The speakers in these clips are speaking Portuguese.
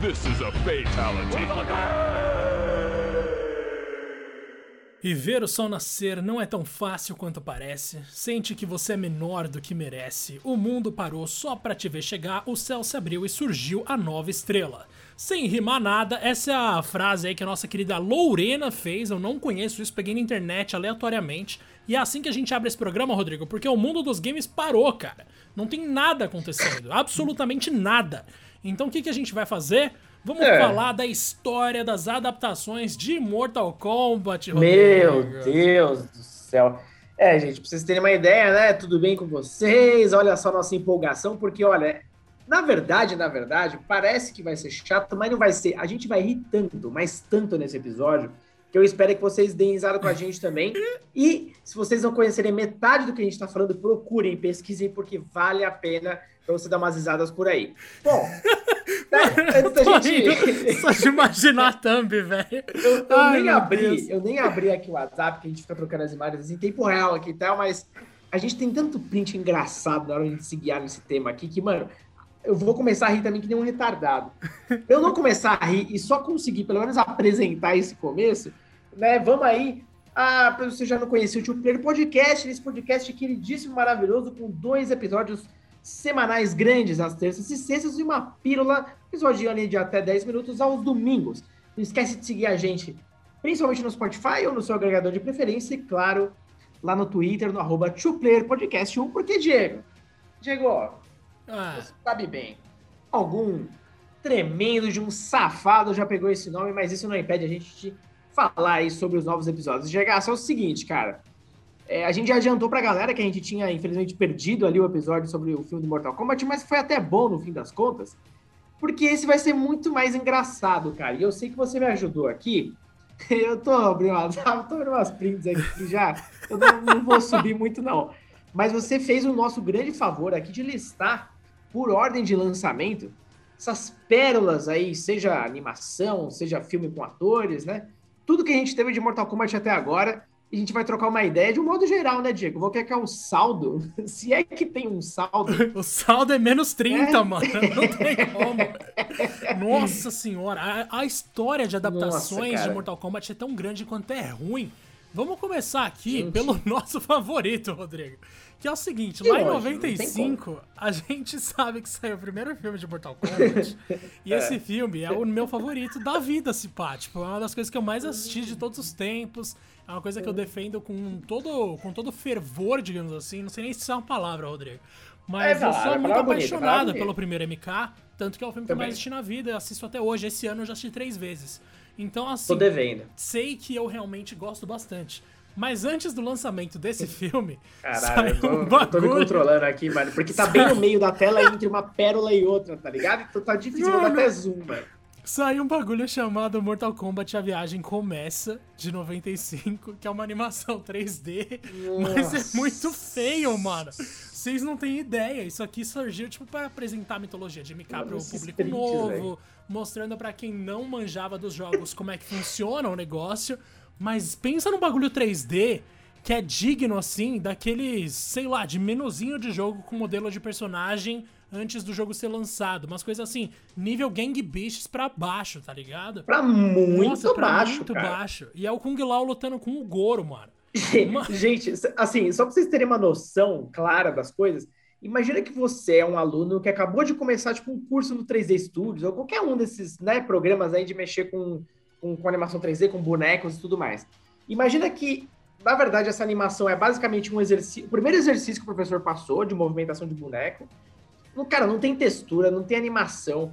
This is a fatality. E ver o sol nascer não é tão fácil quanto parece. Sente que você é menor do que merece. O mundo parou só pra te ver chegar, o céu se abriu e surgiu a nova estrela. Sem rimar nada, essa é a frase aí que a nossa querida Lorena fez. Eu não conheço isso, peguei na internet aleatoriamente. E é assim que a gente abre esse programa, Rodrigo, porque o mundo dos games parou, cara. Não tem nada acontecendo, absolutamente nada. Então o que, que a gente vai fazer? Vamos É. falar da história das adaptações de Mortal Kombat, Meu Rodrigo. Deus do céu. É, gente, pra vocês terem uma ideia, né? Tudo bem com vocês? Olha só a nossa empolgação, porque, olha, na verdade, na verdade, parece que vai ser chato, mas não vai ser. A gente vai rir tanto, mas tanto nesse episódio, que eu espero que vocês deem risada com a gente também. E se vocês não conhecerem metade do que a gente tá falando, procurem, pesquisem, porque vale a pena pra você dar umas risadas por aí. Bom, né, antes da Tô gente. Só de imaginar a thumb, velho. Eu, eu Ai, nem abri, Deus. eu nem abri aqui o WhatsApp, que a gente fica trocando as imagens em tempo real aqui e tal, mas a gente tem tanto print engraçado na hora de se guiar nesse tema aqui que, mano, eu vou começar a rir também que nem um retardado. Eu não começar a rir e só conseguir pelo menos apresentar esse começo, né? Vamos aí. Ah, pra você já não conhecia o Tio Player Podcast, esse podcast queridíssimo, maravilhoso, com dois episódios semanais grandes às terças e sextas e uma pílula, episódio ali de até 10 minutos aos domingos. Não esquece de seguir a gente, principalmente no Spotify ou no seu agregador de preferência, e claro, lá no Twitter, no arroba Podcast1, porque, Diego, Diego, Ah, você sabe bem, algum tremendo de um safado já pegou esse nome, mas isso não impede a gente de falar aí sobre os novos episódios. Diego, só é o seguinte, cara, é, a gente já adiantou pra galera que a gente tinha, infelizmente, perdido ali o episódio sobre o filme do Mortal Kombat, mas foi até bom no fim das contas, porque esse vai ser muito mais engraçado, cara. E eu sei que você me ajudou aqui. Eu tô abrindo tô abrindo umas prints aqui já. Eu não, não vou subir muito, não. Mas você fez o nosso grande favor aqui de listar, por ordem de lançamento, essas pérolas aí, seja animação, seja filme com atores, né? Tudo que a gente teve de Mortal Kombat até agora. E a gente vai trocar uma ideia de um modo geral, né, Diego? Vou querer um saldo, se é que tem um saldo. o saldo é menos 30, É. mano. Não tem como. Nossa senhora, a, a história de adaptações Nossa, de. Mortal Kombat é tão grande quanto é ruim. Vamos começar aqui Gente. pelo nosso favorito, Rodrigo. Que é o seguinte, Que lá em lógico, tem 95, a gente sabe que saiu o primeiro filme de Mortal Kombat. e esse filme é o meu favorito da vida, se pá. Tipo, é uma das coisas que eu mais assisti de todos os tempos. É uma coisa que eu defendo com todo, com todo fervor, digamos assim. Não sei nem se isso é uma palavra, Rodrigo. Mas É eu sou muito palavra bonita, apaixonado palavra pelo primeiro MK. Tanto que é o filme que eu mais assisti na vida. Eu assisto até hoje. Esse ano eu já assisti três vezes. Então, assim, Tô devendo. sei que eu realmente gosto bastante. Mas antes do lançamento desse filme, Caralho, eu tô, um eu tô me controlando aqui, mano. Porque tá bem no meio da tela entre uma pérola e outra, tá ligado? Então tá difícil, vou dar Mano. até zoom, mano. Saiu um bagulho chamado Mortal Kombat A Viagem Começa, de 95, que é uma animação 3D, mas é Nossa. muito feio, mano. Vocês não têm ideia. Isso aqui surgiu, tipo, para apresentar a mitologia de MK Mano, pro esses público prints, novo, velho. mostrando pra quem não manjava dos jogos como é que funciona o negócio. Mas pensa num bagulho 3D que é digno, assim, daqueles, sei lá, de menuzinho de jogo com modelo de personagem antes do jogo ser lançado. Umas coisas assim, nível Gang Beasts pra baixo, tá ligado? Pra muito Nossa, pra baixo, muito cara. baixo. E é o Kung Lao lutando com o Goro, mano. Gente, assim, só pra vocês terem uma noção clara das coisas, imagina que você é um aluno que acabou de começar, tipo, um curso no 3D Studios, ou qualquer um desses, né, programas aí de mexer com, com, com animação 3D, com bonecos e tudo mais. Imagina que, na verdade, essa animação é basicamente um exercício, o primeiro exercício que o professor passou de movimentação de boneco. Cara, não tem textura, não tem animação.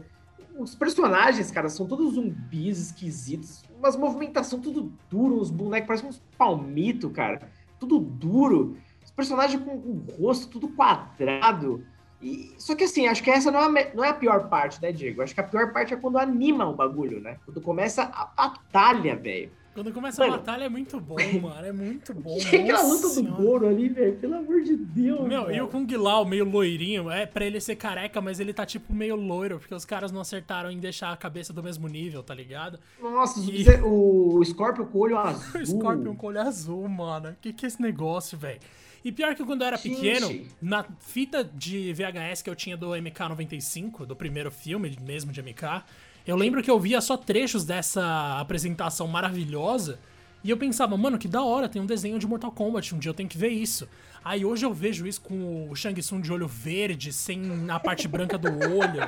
Os personagens, cara, são todos zumbis esquisitos. Umas movimentação tudo duro, os bonecos parecem uns palmitos, cara. Tudo duro. Os personagens com o rosto tudo quadrado. E, só que assim, acho que essa não é, a, não é a pior parte, né, Diego? Acho que a pior parte é quando anima o bagulho, né? Quando começa a batalha, velho. Quando começa a Mano. batalha é muito bom, mano. É muito bom. Que é aquela luta do. Goro ali, velho. Pelo amor de Deus. Meu, e velho. o Kung Lao meio loirinho, é pra ele ser careca, mas ele tá tipo meio loiro, porque os caras não acertaram em deixar a cabeça do mesmo nível, tá ligado? Nossa, E- o Scorpio com o olho azul. O Scorpion com olho azul, mano. Que que é esse negócio, velho? E pior que quando eu era Gente. pequeno, na fita de VHS que eu tinha do MK95, do primeiro filme mesmo de MK, Eu lembro que eu via só trechos dessa apresentação maravilhosa e eu pensava, mano, que da hora, tem um desenho de Mortal Kombat, um dia eu tenho que ver isso. Aí hoje eu vejo isso com o Shang Tsung de olho verde, sem a parte branca do olho,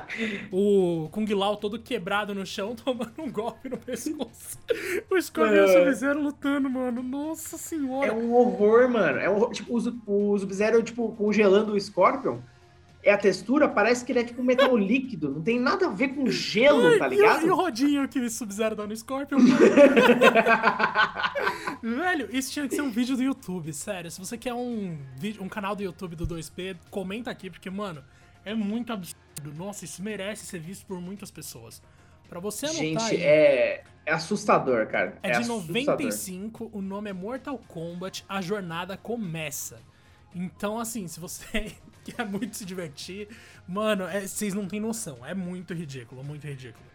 o Kung Lao todo quebrado no chão, tomando um golpe no pescoço. O Scorpion e o Sub-Zero lutando, mano. Nossa senhora. É um horror, mano. É um. Tipo, o Sub-Zero, tipo, congelando o Scorpion é a textura, parece que ele é tipo um metal líquido. Não tem nada a ver com gelo, tá ligado? E o, e o rodinho que o Sub-Zero dá no Scorpion. Velho, isso tinha que ser um vídeo do YouTube, sério. Se você quer um, um canal do YouTube do 2P, comenta aqui, porque, mano, é muito absurdo. Nossa, isso merece ser visto por muitas pessoas. Pra você anotar Gente, aí, é, é assustador, cara. É, é de assustador. 95, o nome é Mortal Kombat, a jornada começa. Então, assim, se você quer muito se divertir, mano, é, vocês não têm noção. É muito ridículo, muito ridículo.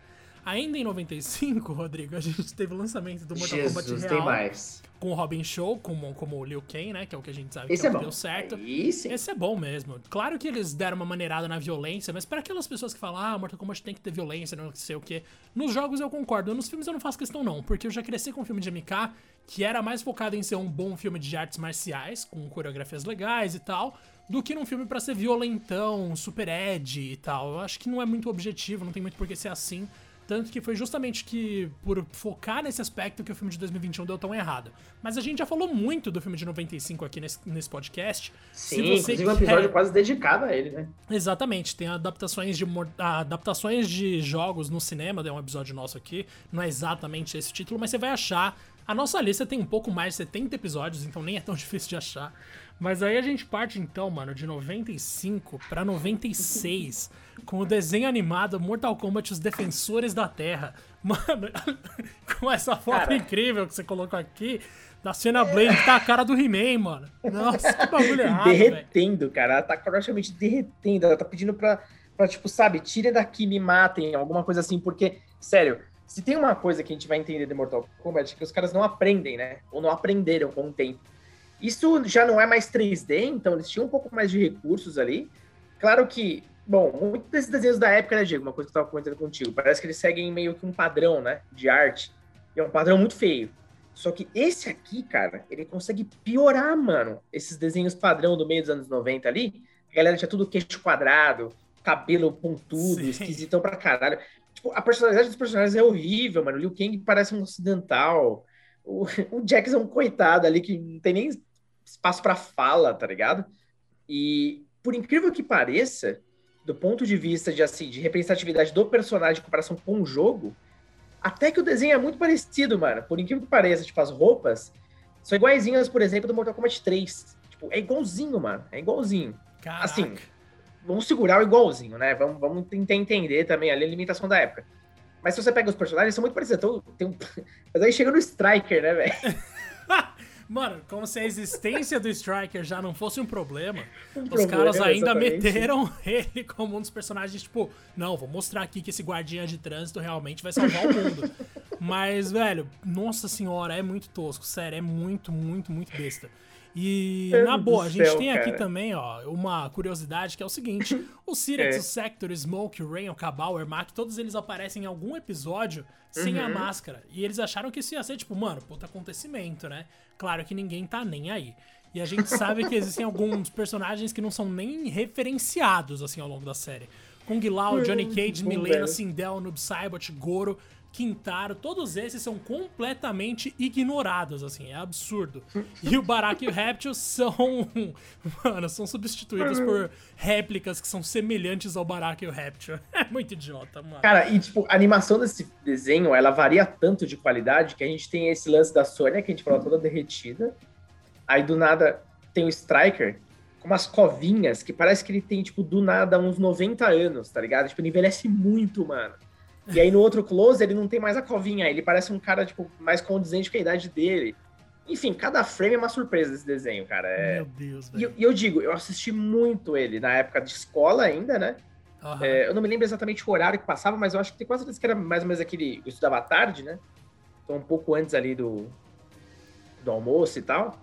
Ainda em 95, Rodrigo, a gente teve o lançamento do Mortal Jesus, Kombat Real. Tem mais. Com o Robin Show, como, como o Liu Kang, né? Que é o que a gente sabe Esse que é bom. deu certo. Esse... Esse é bom mesmo. Claro que eles deram uma maneirada na violência, mas para aquelas pessoas que falam, ah, Mortal Kombat tem que ter violência, não sei o quê. Nos jogos eu concordo, nos filmes eu não faço questão não, porque eu já cresci com um filme de MK que era mais focado em ser um bom filme de artes marciais, com coreografias legais e tal, do que num filme para ser violentão, super ed e tal. Eu acho que não é muito objetivo, não tem muito por que ser assim. Tanto que foi justamente que por focar nesse aspecto que o filme de 2021 deu tão errado. Mas a gente já falou muito do filme de 95 aqui nesse, nesse podcast. Sim, Se você inclusive quer... um episódio quase dedicado a ele, né? Exatamente, tem adaptações de, adaptações de jogos no cinema, é um episódio nosso aqui. Não é exatamente esse título, mas você vai achar. A nossa lista tem um pouco mais de 70 episódios, então nem é tão difícil de achar. Mas aí a gente parte então, mano, de 95 para 96 com o desenho animado Mortal Kombat Os Defensores da Terra. Mano, com essa foto cara. incrível que você colocou aqui, da cena Blade, que tá a cara do He-Man, mano. Nossa, que bagulho errado, Derretendo, véio. cara. Ela tá praticamente derretendo. Ela tá pedindo pra, pra, tipo, sabe, tire daqui, me matem, alguma coisa assim, porque, sério, se tem uma coisa que a gente vai entender de Mortal Kombat é que os caras não aprendem, né? Ou não aprenderam com o tempo isso já não é mais 3D, então eles tinham um pouco mais de recursos ali. Claro que, bom, muitos desses desenhos da época, né, Diego? Uma coisa que eu tava comentando contigo, parece que eles seguem meio que um padrão, né, de arte. E é um padrão muito feio. Só que esse aqui, cara, ele consegue piorar, mano, esses desenhos padrão do meio dos anos 90 ali. A galera tinha tudo queixo quadrado, cabelo pontudo, Sim. esquisitão pra caralho. Tipo, a personalidade dos personagens é horrível, mano. O Liu Kang parece um ocidental. O, o Jax é um coitado ali que não tem nem espaço para fala, tá ligado? E por incrível que pareça, do ponto de vista de assim, de representatividade do personagem em comparação com o jogo, até que o desenho é muito parecido, mano. Por incrível que pareça, tipo, as roupas são iguaizinhas, por exemplo, do Mortal Kombat 3. Tipo, é igualzinho, mano. É igualzinho. Caraca. Assim, vamos segurar o igualzinho, né? Vamos, vamos tentar entender também ali a limitação da época. Mas se você pega os personagens, são muito parecidos. Então, tem um... Mas aí chega no Striker, né, velho? Mano, como se a existência do Striker já não fosse um problema, um os problema, caras ainda exatamente. meteram ele como um dos personagens, tipo, não, vou mostrar aqui que esse guardinha de trânsito realmente vai salvar o mundo. Mas, velho, nossa senhora, é muito tosco, sério, é muito, muito, muito besta. E, Meu na boa, a gente céu, tem cara. aqui também, ó, uma curiosidade que é o seguinte: o Sirex, É. o Sector, Smoke, o Rain, o Cabal, o Ermac, todos eles aparecem em algum episódio sem a Uhum. máscara. E eles acharam que isso ia ser, tipo, mano, puta acontecimento, né? Claro que ninguém tá nem aí. E a gente sabe que existem alguns personagens que não são nem referenciados, assim, ao longo da série. Kung Lao, Johnny Cage, Milena. Sindel, Noob Saibot, Goro, Quintaro, todos esses são completamente ignorados, assim, é absurdo. E o Baraka e o Reptil são, mano, são substituídos por réplicas que são semelhantes ao Baraka e o Reptil. É muito idiota, mano. Cara, e tipo, a animação desse desenho, ela varia tanto de qualidade que a gente tem esse lance da Sônia, que a gente falou toda derretida. Aí do nada tem o Striker com umas covinhas que parece que ele tem, tipo, do nada uns 90 anos, tá ligado? Tipo, ele envelhece muito, mano. E aí no outro close ele não tem mais a covinha, ele parece um cara, tipo, mais condizente com a idade dele. Enfim, cada frame é uma surpresa desse desenho, cara. É... Meu Deus, E, velho. eu- e eu digo, eu assisti muito ele na época de escola ainda, né? Aham. É, eu não me lembro exatamente o horário que passava, mas eu acho que tem quase certeza que era mais ou menos aquele. Eu estudava à tarde, né? Então, um pouco antes ali do, do almoço e tal.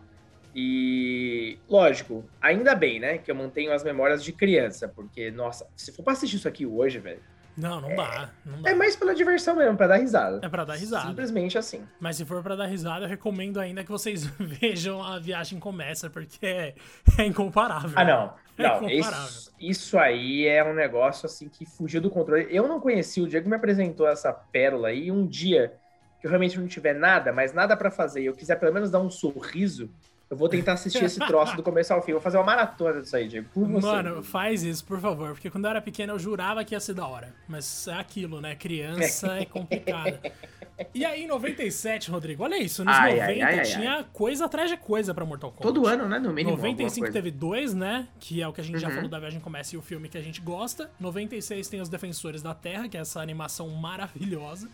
E, lógico, ainda bem, né? Que eu mantenho as memórias de criança, porque, nossa, se for pra assistir isso aqui hoje, velho, Não, não dá. Não dá. É mais pela diversão mesmo, pra dar risada. É pra dar risada. Simplesmente assim. Mas se for pra dar risada, eu recomendo ainda que vocês vejam a viagem começa, porque é, é incomparável. Ah, não. É Não, isso, isso aí é um negócio assim que fugiu do controle. Eu não conheci, o Diego me apresentou essa pérola aí e um dia que eu realmente não tiver nada, mas nada pra fazer, e eu quiser pelo menos dar um sorriso, eu vou tentar assistir esse troço do começo ao fim. Vou fazer uma maratona disso aí, Diego. Por você. Mano, faz isso, por favor, porque quando eu era pequeno eu jurava que ia ser da hora. Mas é aquilo, né? Criança é complicada. E aí, em 97, Rodrigo, olha isso, nos Ai, 90 ai, ai, tinha coisa atrás de coisa pra Mortal Kombat. Todo ano, né? No mínimo. 95 alguma coisa. teve dois, né? Que é o que a gente já Uhum. falou da Viagem Começa e o filme que a gente gosta. 96 tem Os Defensores da Terra, que é essa animação maravilhosa.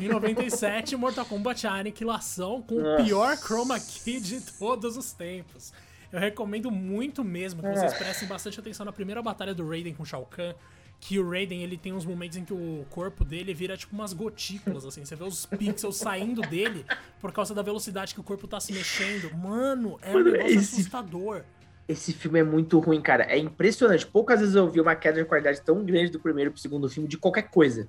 Em 97, Mortal Kombat A Aniquilação, com o Nossa. pior chroma key de todos os tempos. Eu recomendo muito mesmo que vocês prestem bastante atenção na primeira batalha do Raiden com Shao Kahn. Que o Raiden, ele tem uns momentos em que o corpo dele vira tipo umas gotículas, assim. Você vê os pixels saindo dele por causa da velocidade que o corpo tá se mexendo. Mano, é um Mano, negócio esse- assustador. Esse filme é muito ruim, cara. É impressionante. Poucas vezes eu vi uma queda de qualidade tão grande do primeiro pro segundo filme de qualquer coisa.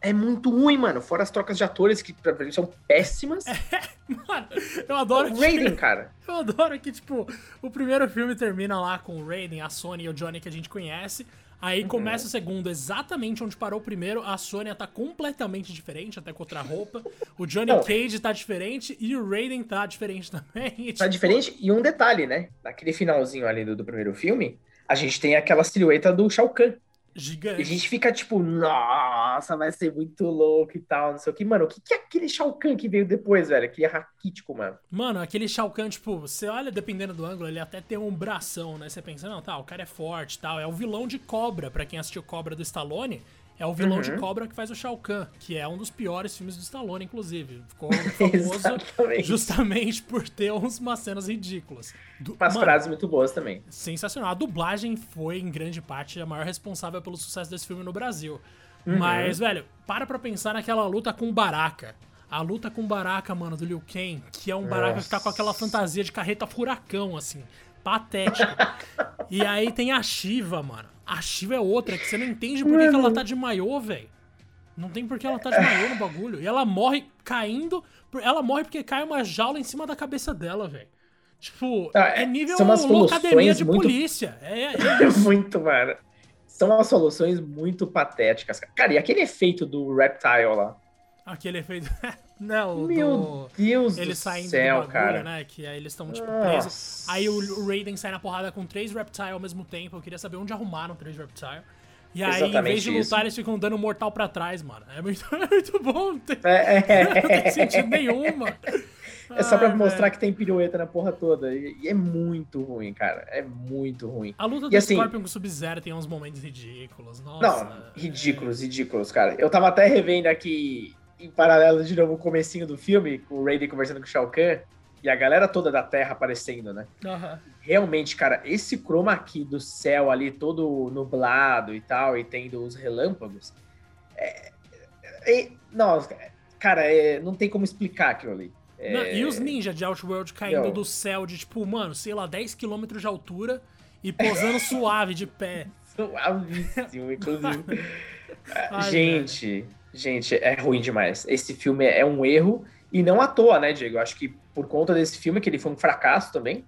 É muito ruim, mano. Fora as trocas de atores que pra mim são péssimas. Mano, eu adoro o que, Raiden, cara. eu adoro que, tipo, o primeiro filme termina lá com o Raiden, a Sony e o Johnny que a gente conhece. Aí começa o segundo exatamente onde parou o primeiro. A Sônia tá completamente diferente, até com outra roupa. O Johnny Não. Cage tá diferente e o Raiden tá diferente também. E, Tá tipo, diferente. E um detalhe, né? Naquele finalzinho ali do, do primeiro filme, a gente tem aquela silhueta do Shao Kahn. E Gigante. a gente fica tipo, nossa, vai ser muito louco e tal, não sei o que. Mano, o que, que é aquele Shao Kahn que veio depois, velho? Aquele raquítico, mano. Mano, aquele Shao Kahn, tipo, você olha, dependendo do ângulo, ele até tem um bração, né? Você pensa, não, tá, o cara é forte e tal. É o vilão de Cobra, pra quem assistiu Cobra do Stallone. É o vilão de Uhum. Cobra que faz o Shao Kahn, que é um dos piores filmes do Stallone, inclusive. Ficou famoso justamente por ter uns, umas cenas ridículas. Du- Umas Mano, frases muito boas também. sensacional. A dublagem foi, em grande parte, a maior responsável pelo sucesso desse filme no Brasil. Uhum. Mas, velho, para pra pensar naquela luta com o Baraka. A luta com o Baraka, mano, do Liu Kang, que é um Baraka que tá com aquela fantasia de carreta furacão, assim. Patético. e aí tem a Shiva, mano. A Shiva é outra, que você não entende por que, que ela tá de maiô, velho. Não tem por que ela tá de maiô no bagulho. E ela morre caindo. Ela morre porque cai uma jaula em cima da cabeça dela, velho. Tipo, Ah, é é- nível soluções de muito- polícia. É, é É muito, mano. São umas soluções muito patéticas. Cara, e aquele efeito do Reptile lá? Aquele efeito. Não, Meu do... Deus Eles do saindo céu, do bagulho, cara. né? Que aí eles estão, tipo, presos. Aí o, Raiden sai na porrada com três Reptile ao mesmo tempo. Eu queria saber onde arrumaram três Reptile. E aí, em Exatamente vez de lutar, isso. eles ficam dando mortal pra trás, mano. É muito, é muito bom. Não tem, É, é, não tem sentido nenhum, mano. é só pra Ai, mostrar velho. que tem pirueta na porra toda. E, é muito ruim, cara. É muito ruim. A luta E do assim- Scorpion com o Sub-Zero tem uns momentos ridículos. Nossa. Não, ridículos, ridículos, cara. Eu tava até revendo aqui, em paralelo de novo, o comecinho do filme, com o Raiden conversando com o Shao Kahn, e a galera toda da Terra aparecendo, né? É, aham. Realmente, cara, esse chroma aqui do céu ali, todo nublado e tal, e tendo os relâmpagos, é... é- não, cara, é- não tem como explicar aquilo ali. É, Não, e os ninjas de Outworld caindo Não. do céu de, tipo, mano, sei lá, 10km de altura e posando suave de pé. Suavíssimo, inclusive. Ai, gente, gente, é ruim demais. Esse filme é um erro, e não à toa, né, Diego? Acho que por conta desse filme, que ele foi um fracasso também,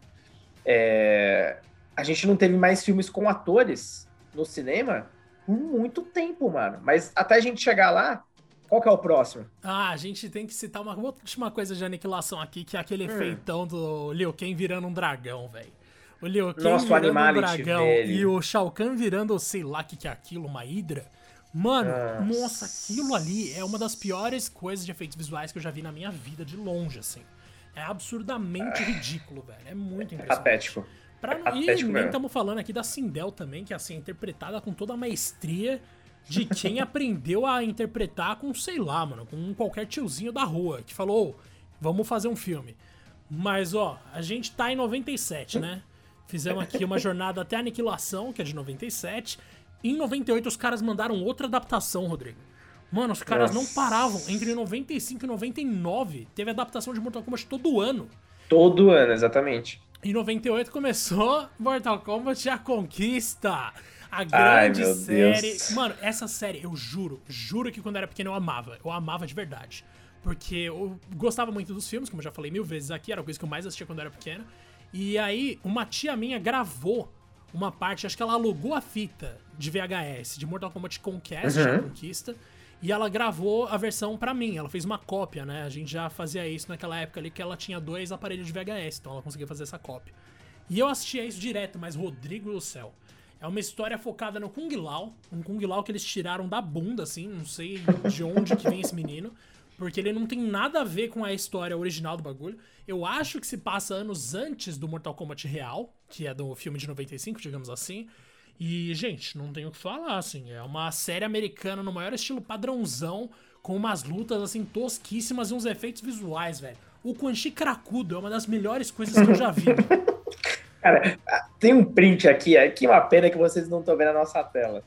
é, a gente não teve mais filmes com atores no cinema por muito tempo, mano. Mas até a gente chegar lá, qual que é o próximo? Ah, a gente tem que citar uma última coisa de aniquilação aqui, que é Hum. aquele efeitão do Liu Kang virando um dragão, velho. O Liu Kang Nossa, o virando um dragão dele. e o Shao Kahn virando, sei lá o que, que é aquilo, uma hidra. Mano, Nossa. nossa, aquilo ali é uma das piores coisas de efeitos visuais que eu já vi na minha vida, de longe, assim. É absurdamente ridículo, velho. É muito impressionante. Patético. Pra, É e patético nem mesmo. estamos falando aqui da Sindel também, que assim, é interpretada com toda a maestria de quem aprendeu a interpretar com, sei lá, mano, com qualquer tiozinho da rua, que falou, "Ô, vamos fazer um filme. Mas, ó, a gente tá em 97, né? Fizemos aqui uma jornada até a Aniquilação, que é de 97. Em 98, os caras mandaram outra adaptação, Rodrigo. Mano, os caras não Nossa. paravam. Entre 95 e 99, teve adaptação de Mortal Kombat todo ano. Todo ano, exatamente. Em 98 começou Mortal Kombat a conquista. A grande Ai, série. Deus. Mano, essa série, eu juro, juro que quando eu era pequeno eu amava. Eu amava de verdade. Porque eu gostava muito dos filmes, como eu já falei mil vezes aqui, era a coisa que eu mais assistia quando eu era pequeno. E aí, uma tia minha gravou uma parte, acho que ela alugou a fita de VHS de Mortal Kombat Conquest, uhum. Conquista, e ela gravou a versão para mim. Ela fez uma cópia, né? A gente já fazia isso naquela época ali que ela tinha dois aparelhos de VHS, então ela conseguia fazer essa cópia. E eu assistia isso direto, mas Rodrigo do céu. É uma história focada no Kung Lao, um Kung Lao que eles tiraram da bunda, assim, não sei de onde que vem esse menino, porque ele não tem nada a ver com a história original do bagulho. Eu acho que se passa anos antes do Mortal Kombat real, que é do filme de 95, digamos assim. E, gente, não tenho o que falar, assim, é uma série americana no maior estilo padrãozão, com umas lutas, assim, tosquíssimas e uns efeitos visuais, velho. O Quan Chi cracudo é uma das melhores coisas que eu já vi. Cara, tem um print aqui, que uma pena que vocês não estão vendo a nossa tela.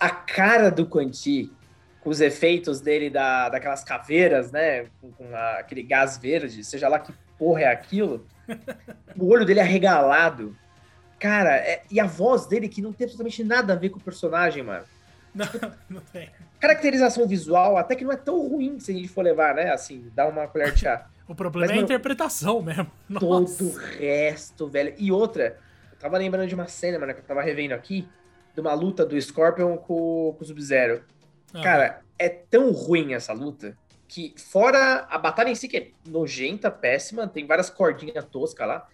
A cara do Quanti, com os efeitos dele da, daquelas caveiras, né? Com, com a, aquele gás verde, seja lá que porra é aquilo. o olho dele arregalado. Cara, é, e a voz dele que não tem absolutamente nada a ver com o personagem, mano. Não, não tem. Caracterização visual até que não é tão ruim se a gente for levar, né? Assim, dar uma colher de chá. O problema Mas, é a interpretação mesmo. Nossa. Todo o resto, velho. E outra, eu tava lembrando de uma cena, mano, que eu tava revendo aqui, de uma luta do Scorpion com, com o Sub-Zero. Ah. Cara, é tão ruim essa luta que, fora a batalha em si, que é nojenta, péssima, tem várias cordinhas toscas lá,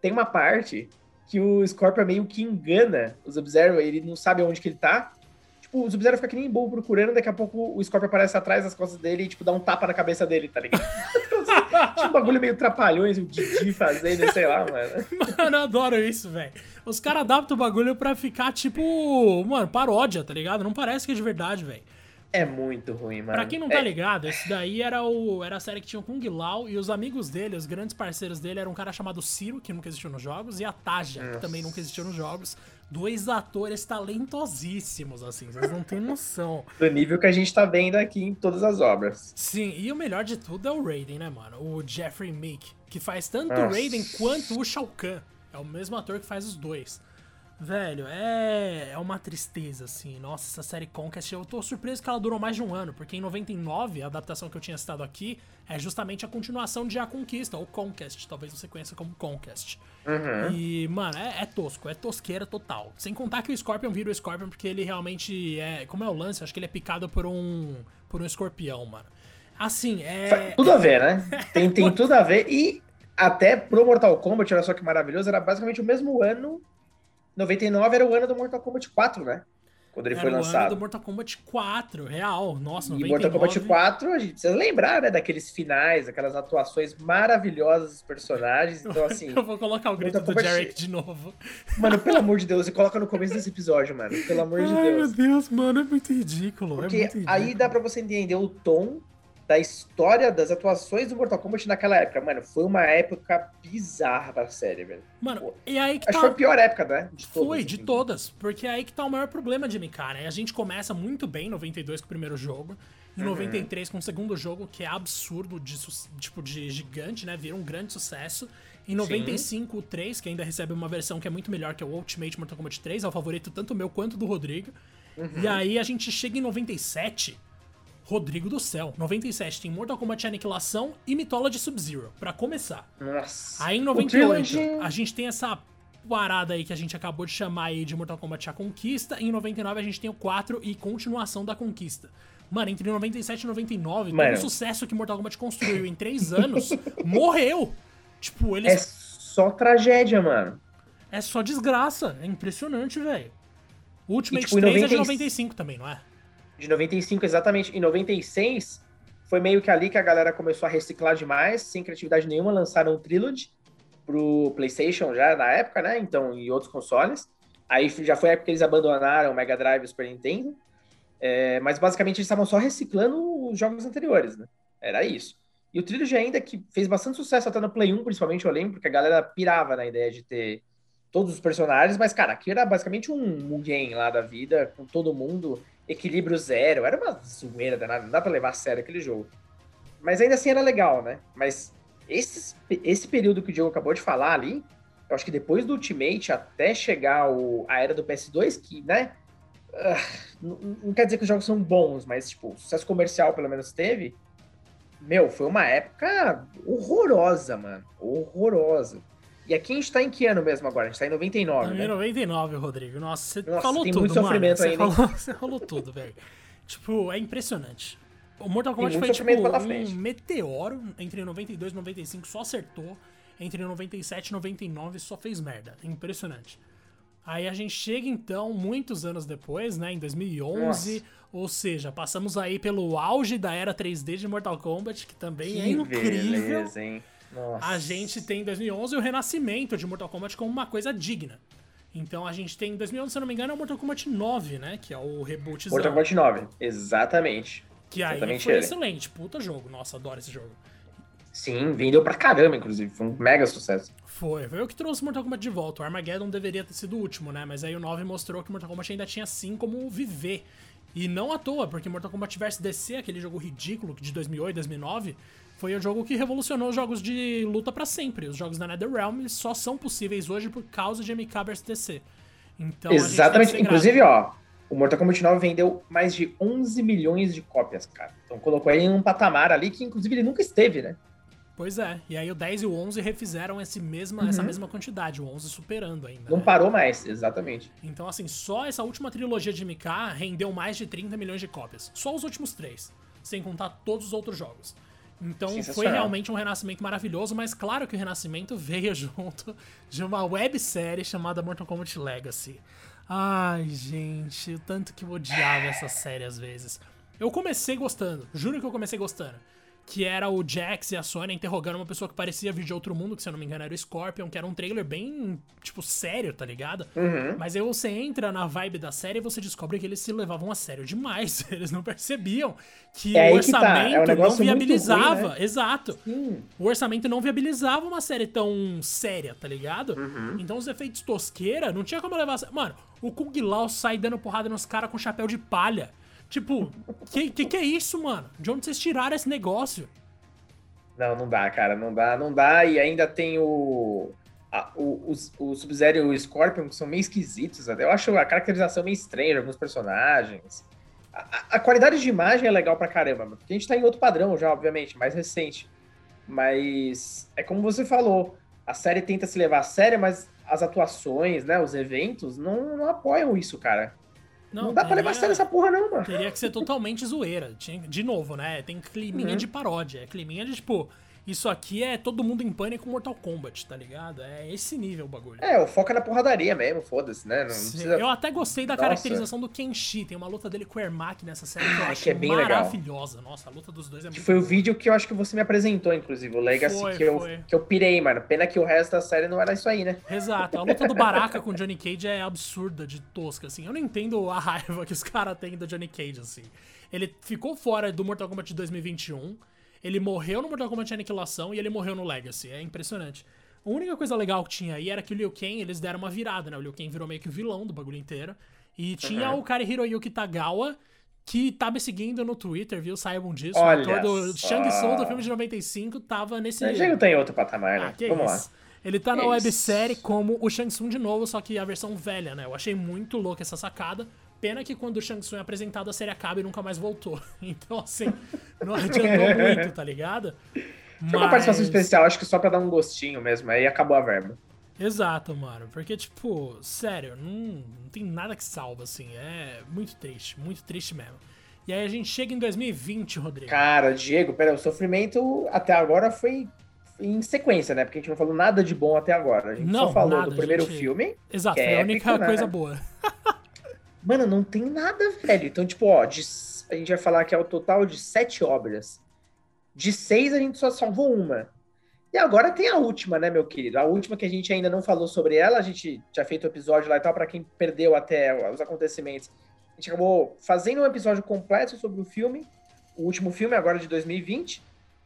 tem uma parte que o Scorpion meio que engana o Sub-Zero, ele não sabe onde que ele tá, tipo, o Sub-Zero fica que nem bobo procurando, daqui a pouco o Scorpion aparece atrás das costas dele e, tipo, dá um tapa na cabeça dele, tá ligado? Tinha um bagulho meio trapalhões, o Didi fazendo, sei lá, mano. Mano, eu adoro isso, velho. Os caras adaptam o bagulho pra ficar, tipo, mano, paródia, tá ligado? Não parece que é de verdade, velho. É muito ruim, mano. Pra quem não tá é... ligado, esse daí era, o, era a série que tinha o Kung Lao e os amigos dele, os grandes parceiros dele, eram um cara chamado Ciro, que nunca existiu nos jogos, e a Taja, Nossa. que também nunca existiu nos jogos. Dois atores talentosíssimos, assim, vocês não têm noção. Do nível que a gente tá vendo aqui em todas as obras. Sim, e o melhor de tudo é o Raiden, né, mano? O Jeffrey Meek, que faz tanto o Raiden quanto o Shao Kahn. É o mesmo ator que faz os dois. Velho, é, é uma tristeza, assim. Nossa, essa série Conquest, eu tô surpreso que ela durou mais de um ano, porque em 99, a adaptação que eu tinha citado aqui é justamente a continuação de A Conquista, ou Conquest, talvez você conheça como Conquest. Uhum. E, mano, é, é, tosco, é tosqueira total. Sem contar que o Scorpion vira o Scorpion porque ele realmente é. Como é o lance? Acho que ele é picado por um. por um escorpião, mano. Assim, é. Tudo a ver, né? Tem, tem tudo a ver. E até pro Mortal Kombat, olha só que maravilhoso, era basicamente o mesmo ano 99 era o ano do Mortal Kombat 4, né? Quando ele era foi lançado. Era o ano do Mortal Kombat 4, real. Nossa, 99... E Mortal Kombat 4, a gente precisa lembrar, né? Daqueles finais, aquelas atuações maravilhosas dos personagens. Então, assim... Eu vou colocar o grito Mortal do Kombat... Jarek de novo. Mano, pelo amor de Deus, e coloca no começo desse episódio, mano. Pelo amor de Ai, Deus. Ai, meu Deus, mano, é muito ridículo. Porque é muito ridículo. aí dá pra você entender o tom da história das atuações do Mortal Kombat naquela época. Mano, foi uma época bizarra pra série, velho. Mano, Pô, e aí que Acho tá... que foi a pior época, né? De todas. Foi, de assim. todas. Porque é aí que tá o maior problema de MK, né? A gente começa muito bem em 92 com o primeiro jogo. Em uhum. 93 com o segundo jogo, que é absurdo, de, tipo, de gigante, né? Vira um grande sucesso. Em 95, Sim. o 3, que ainda recebe uma versão que é muito melhor, que é o Ultimate Mortal Kombat 3, é o favorito tanto meu quanto do Rodrigo. Uhum. E aí a gente chega em 97 Rodrigo do Céu. 97 tem Mortal Kombat Aniquilação e Mitola de Sub-Zero, para começar. Nossa. Aí em 98 a gente tem essa parada aí que a gente acabou de chamar aí de Mortal Kombat A Conquista. E em 99 a gente tem o 4 e continuação da Conquista. Mano, entre 97 e 99, Mano. todo o sucesso que Mortal Kombat construiu em 3 anos morreu. Tipo, eles. É só tragédia, mano. É só desgraça. É impressionante, velho. Ultimate e, tipo, 3 90... é de 95 também, não é? De 95 exatamente. Em 96 foi meio que ali que a galera começou a reciclar demais, sem criatividade nenhuma, lançaram o Trilogy pro PlayStation já na época, né? Então, e outros consoles. Aí já foi a época que eles abandonaram o Mega Drive e o Super Nintendo. É, mas basicamente eles estavam só reciclando os jogos anteriores, né? Era isso. E o Trilogy ainda que fez bastante sucesso até no Play 1, principalmente, eu lembro, porque a galera pirava na ideia de ter todos os personagens, mas, cara, aqui era basicamente um, game lá da vida, com todo mundo equilíbrio zero. Era uma zoeira danada, não dá pra levar a sério aquele jogo. Mas ainda assim era legal, né? Mas esse, esse período que o Diogo acabou de falar ali, eu acho que depois do Ultimate, até chegar o, a era do PS2, que, né? Uh, não, quer dizer que os jogos são bons, mas, tipo, sucesso comercial pelo menos teve. Meu, foi uma época horrorosa, mano. Horrorosa. E aqui a gente tá em que ano mesmo agora? A gente tá em 99, né? Em 99, Rodrigo. Nossa, você Nossa, falou tem tudo, muito mano. sofrimento você, aí, né? falou, você falou tudo, velho. Tipo, é impressionante. O Mortal Kombat foi tipo um meteoro entre 92 e 95, só acertou. Entre 97 e 99 só fez merda. Impressionante. Aí a gente chega então, muitos anos depois, né, em 2011, Nossa. ou seja, passamos aí pelo auge da era 3D de Mortal Kombat, que também é Que incrível. beleza, hein? Nossa. A gente tem em 2011 o renascimento de Mortal Kombat como uma coisa digna. Então a gente tem em 2011, se eu não me engano, é o Mortal Kombat 9, né? Que é o rebootzão. Mortal Kombat 9, exatamente. que aí exatamente foi ele. excelente. Puta jogo. Nossa, adoro esse jogo. Sim, vendeu pra caramba, inclusive. Foi um mega sucesso. Foi, foi eu que trouxe Mortal Kombat de volta. O Armageddon deveria ter sido o último, né? Mas aí o 9 mostrou que Mortal Kombat ainda tinha sim como viver. E não à toa, porque Mortal Kombat vs DC, aquele jogo ridículo de 2008, 2009, foi o jogo que revolucionou os jogos de luta pra sempre. Os jogos da NetherRealm só são possíveis hoje por causa de MK vs DC. Então, Exatamente. grato. Inclusive, ó, o Mortal Kombat 9 vendeu mais de 11 milhões de cópias, cara. Então colocou ele em um patamar ali que, inclusive, ele nunca esteve, né? Pois é, e aí o 10 e o 11 refizeram esse mesma, essa mesma quantidade, o 11 superando ainda. Uhum. Não né? parou mais, exatamente. Então, assim, só essa última trilogia de MK rendeu mais de 30 milhões de cópias. Só os últimos três, sem contar todos os outros jogos. Então foi realmente um renascimento maravilhoso, mas claro que o renascimento veio junto de uma websérie chamada Mortal Kombat Legacy. Ai, gente, o tanto que eu odiava essa série às vezes. Eu comecei gostando, juro que eu comecei gostando. Que era o Jax e a Sony interrogando uma pessoa que parecia vir de outro mundo, que se eu não me engano era o Scorpion, que era um trailer bem, tipo, sério, tá ligado? Uhum. Mas aí você entra na vibe da série e você descobre que eles se levavam a sério demais. Eles não percebiam que É o aí que tá, é um orçamento não viabilizava. ruim, né? Exato. Sim. O orçamento não viabilizava uma série tão séria, tá ligado? Uhum. Então os efeitos tosqueira não tinha como levar. a Mano, o Kung Lao sai dando porrada nos caras com chapéu de palha. Tipo, que, que que é isso, mano? De onde vocês tiraram esse negócio? Não, não dá, cara. Não dá, não dá. E ainda tem o. a- o, o, o Sub-Zero e o Scorpion, que são meio esquisitos. até. Eu acho a caracterização meio estranha de alguns personagens. A, a- qualidade de imagem é legal pra caramba, porque a gente tá em outro padrão já, obviamente, mais recente. Mas é como você falou, a série tenta se levar a sério, mas as atuações, né, os eventos, não, não apoiam isso, cara. Não, dá pra levar a sério essa porra, não, mano. Teria que ser totalmente zoeira. De novo, né? Tem climinha Uhum. de paródia. É climinha de tipo. Isso aqui é todo mundo em pânico Mortal Kombat, tá ligado? É esse nível o bagulho. É, o foco é na porradaria mesmo, foda-se, né? Precisa Eu até gostei da Nossa. caracterização do Kenshi. Tem uma luta dele com o Ermac nessa série que eu Ah, acho que é bem legal. maravilhosa. Nossa, a luta dos dois é Que muito foi o vídeo que eu acho que você me apresentou, inclusive, o Legacy, Foi, que, eu, foi. que eu pirei, mano. Pena que o resto da série não era isso aí, né? Exato. A luta do Baraka com o Johnny Cage é absurda, de tosca, assim. Eu não entendo a raiva que os caras têm do Johnny Cage, assim. Ele ficou fora do Mortal Kombat de 2021, ele morreu no Mortal Kombat Aniquilação e ele morreu no Legacy. É impressionante. A única coisa legal que tinha aí era que o Liu Kang, eles deram uma virada, né? O Liu Kang virou meio que o vilão do bagulho inteiro. E tinha Uhum. o cara Hiroyuki Tagawa, que tá me seguindo no Twitter, viu? Saibam disso. Olha o ator do só. Shang Tsung do filme de 95 tava nesse... O Diego tá em outro patamar, né? Ah, Vamos isso. Ele tá na websérie como o Shang Tsung de novo, só que a versão velha, né? Eu achei muito louca essa sacada. Pena que quando o Shang Tsung é apresentado, a série acaba e nunca mais voltou. Então, assim, não adiantou muito, tá ligado? lá. Foi uma participação especial, acho que só pra dar um gostinho mesmo, aí acabou a verba. Exato, mano. Porque, tipo, sério, não, não tem nada que salva, assim. É muito triste, muito triste mesmo. E aí a gente chega em 2020, Rodrigo. Cara, Diego, pera, o sofrimento até agora foi em sequência, né? Porque a gente não falou nada de bom até agora. A gente Não, só falou nada, do primeiro gente. filme. Exato, que foi é a única épico, né? coisa boa. Mano, não tem nada, velho. Então, tipo, ó, de- a gente vai falar que é o total de sete obras. De seis, a gente só salvou uma. E agora tem a última, né, meu querido? A última que a gente ainda não falou sobre ela, a gente tinha feito o episódio lá e tal, pra quem perdeu até os acontecimentos. A gente acabou fazendo um episódio completo sobre o filme, o último filme, agora de 2020.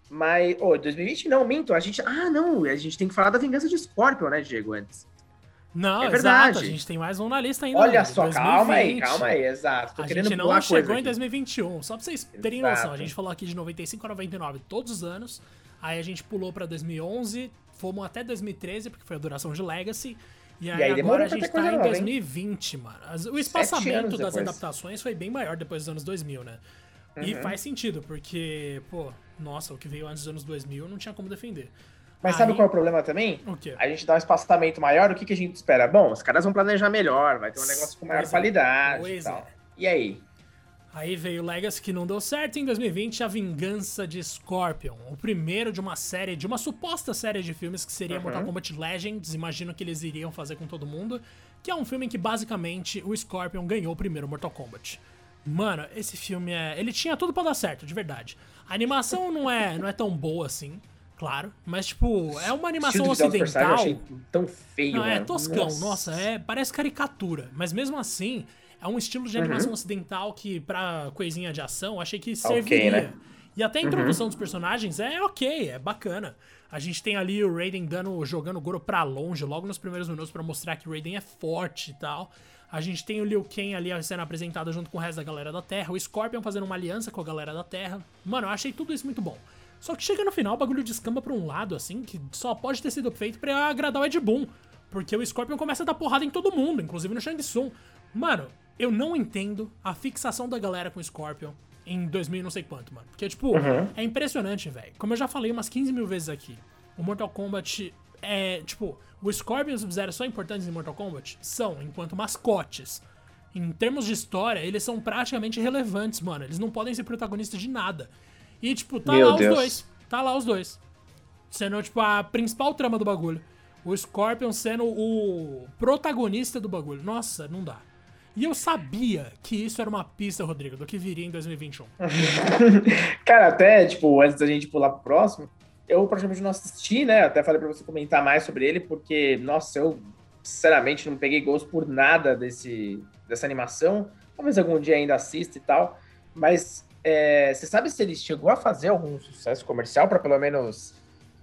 Mas. Ô, 2020 não, minto. A gente. Ah, não, a gente tem que falar da vingança de Scorpion, né, Diego, antes. Não, é verdade. Exato, a gente tem mais um na lista ainda. Olha só, 2020. calma aí, calma aí, exato. Tô a gente não chegou em 2021. Só pra vocês terem exato. noção, a gente falou aqui de 95 a 99 todos os anos. Aí a gente pulou pra 2011, fomos até 2013, porque foi a duração de Legacy. E aí, e aí agora a gente tá em 2020, hein? mano. O espaçamento das adaptações foi bem maior depois dos anos 2000, né? Uhum. E faz sentido, porque, pô, nossa, o que veio antes dos anos 2000 não tinha como defender. Mas Aí... sabe qual é o problema também? O quê? A gente dá um espaçamento maior, o que, que a gente espera? Bom, os caras vão planejar melhor, vai ter um negócio com maior pois é. qualidade é. e tal. É. E aí? Aí veio o Legacy que não deu certo, e em 2020 a Vingança de Scorpion, o primeiro de uma série, de uma suposta série de filmes que seria uhum. Mortal Kombat Legends, imagino que eles iriam fazer com todo mundo, que é um filme em que basicamente o Scorpion ganhou o primeiro Mortal Kombat. Mano, esse filme é, ele tinha tudo para dar certo, de verdade. A animação não é, não é tão boa assim, claro, mas tipo, é uma animação ocidental. Tão feio, Não, é toscão, nossa. nossa, é, parece caricatura, mas mesmo assim, é um estilo de animação uhum. ocidental que, pra coisinha de ação, achei que serviria. Okay, né? E até a uhum. introdução uhum. dos personagens é ok, é bacana. A gente tem ali o Raiden dando, jogando o Goro pra longe, logo nos primeiros minutos, para mostrar que o Raiden é forte e tal. A gente tem o Liu Kang ali sendo apresentado junto com o resto da galera da Terra, o Scorpion fazendo uma aliança com a galera da Terra. Mano, eu achei tudo isso muito bom. Só que chega no final, o bagulho descamba pra um lado, assim, que só pode ter sido feito para agradar o Ed Boon. Porque o Scorpion começa a dar porrada em todo mundo, inclusive no Shang Tsung. Mano, eu não entendo a fixação da galera com o Scorpion em 2000 não sei quanto, mano. Porque, tipo, uhum. é impressionante, velho. Como eu já falei umas 15 mil vezes aqui, o Mortal Kombat é, tipo, o Scorpion e o Sub-Zero são importantes em Mortal Kombat? São, enquanto mascotes. Em termos de história, eles são praticamente irrelevantes, mano. Eles não podem ser protagonistas de nada. E, tipo, tá Meu lá Deus. os dois. Tá lá os dois. Sendo, tipo, a principal trama do bagulho. O Scorpion sendo o protagonista do bagulho. Nossa, não dá. E eu sabia que isso era uma pista, Rodrigo, do que viria em 2021. Cara, até, tipo, antes da gente pular pro próximo, eu praticamente não assisti, né? Até falei pra você comentar mais sobre ele, porque, nossa, eu sinceramente não peguei gosto por nada desse, dessa animação. Talvez algum dia ainda assista e tal. Mas é, você sabe se ele chegou a fazer algum sucesso comercial para pelo menos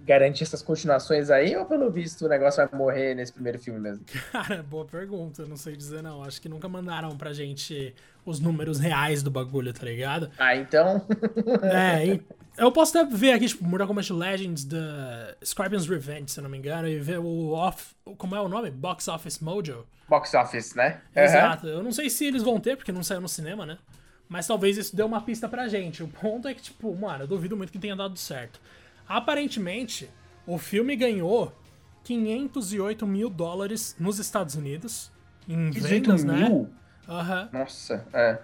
garantir essas continuações aí, ou pelo visto o negócio vai morrer nesse primeiro filme mesmo? Cara, boa pergunta, não sei dizer não. Acho que nunca mandaram pra gente os números reais do bagulho, tá ligado? Ah, então. é, eu posso até ver aqui, tipo, Mortal Kombat Legends da Scorpion's Revenge, se eu não me engano, e ver o off. Como é o nome? Box Office Mojo. Box Office, né? Exato. Uhum. Eu não sei se eles vão ter, porque não saiu no cinema, né? Mas talvez isso dê uma pista pra gente. O ponto é que, tipo, mano, eu duvido muito que tenha dado certo. Aparentemente, o filme ganhou 508 mil dólares nos Estados Unidos. Em vendas, né? mil? né? Uhum. Nossa, é.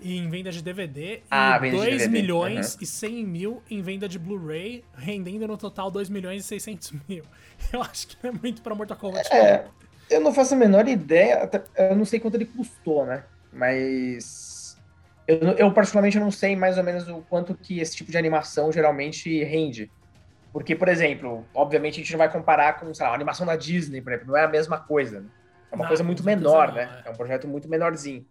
E em venda de DVD. Ah, e 2 DVD. milhões uhum. e 100 mil em venda de Blu-ray, rendendo no total 2 milhões e 600 mil. Eu acho que não é muito pra Mortal Kombat. É, eu não faço a menor ideia. Eu não sei quanto ele custou, né? Mas. Eu, eu particularmente não sei mais ou menos o quanto que esse tipo de animação geralmente rende. Porque, por exemplo, obviamente a gente não vai comparar com, sei lá, a animação da Disney, por exemplo, não é a mesma coisa. Né? É uma não, coisa muito menor, não, né? É. é um projeto muito menorzinho.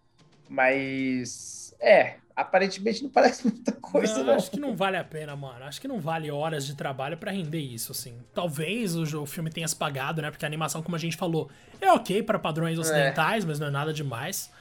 Mas, é, aparentemente não parece muita coisa, não, não. Acho que não vale a pena, mano. Acho que não vale horas de trabalho para render isso, assim. Talvez o, o, filme tenha se pagado, né? Porque a animação, como a gente falou, é ok para padrões é. ocidentais, é. mas não é nada demais.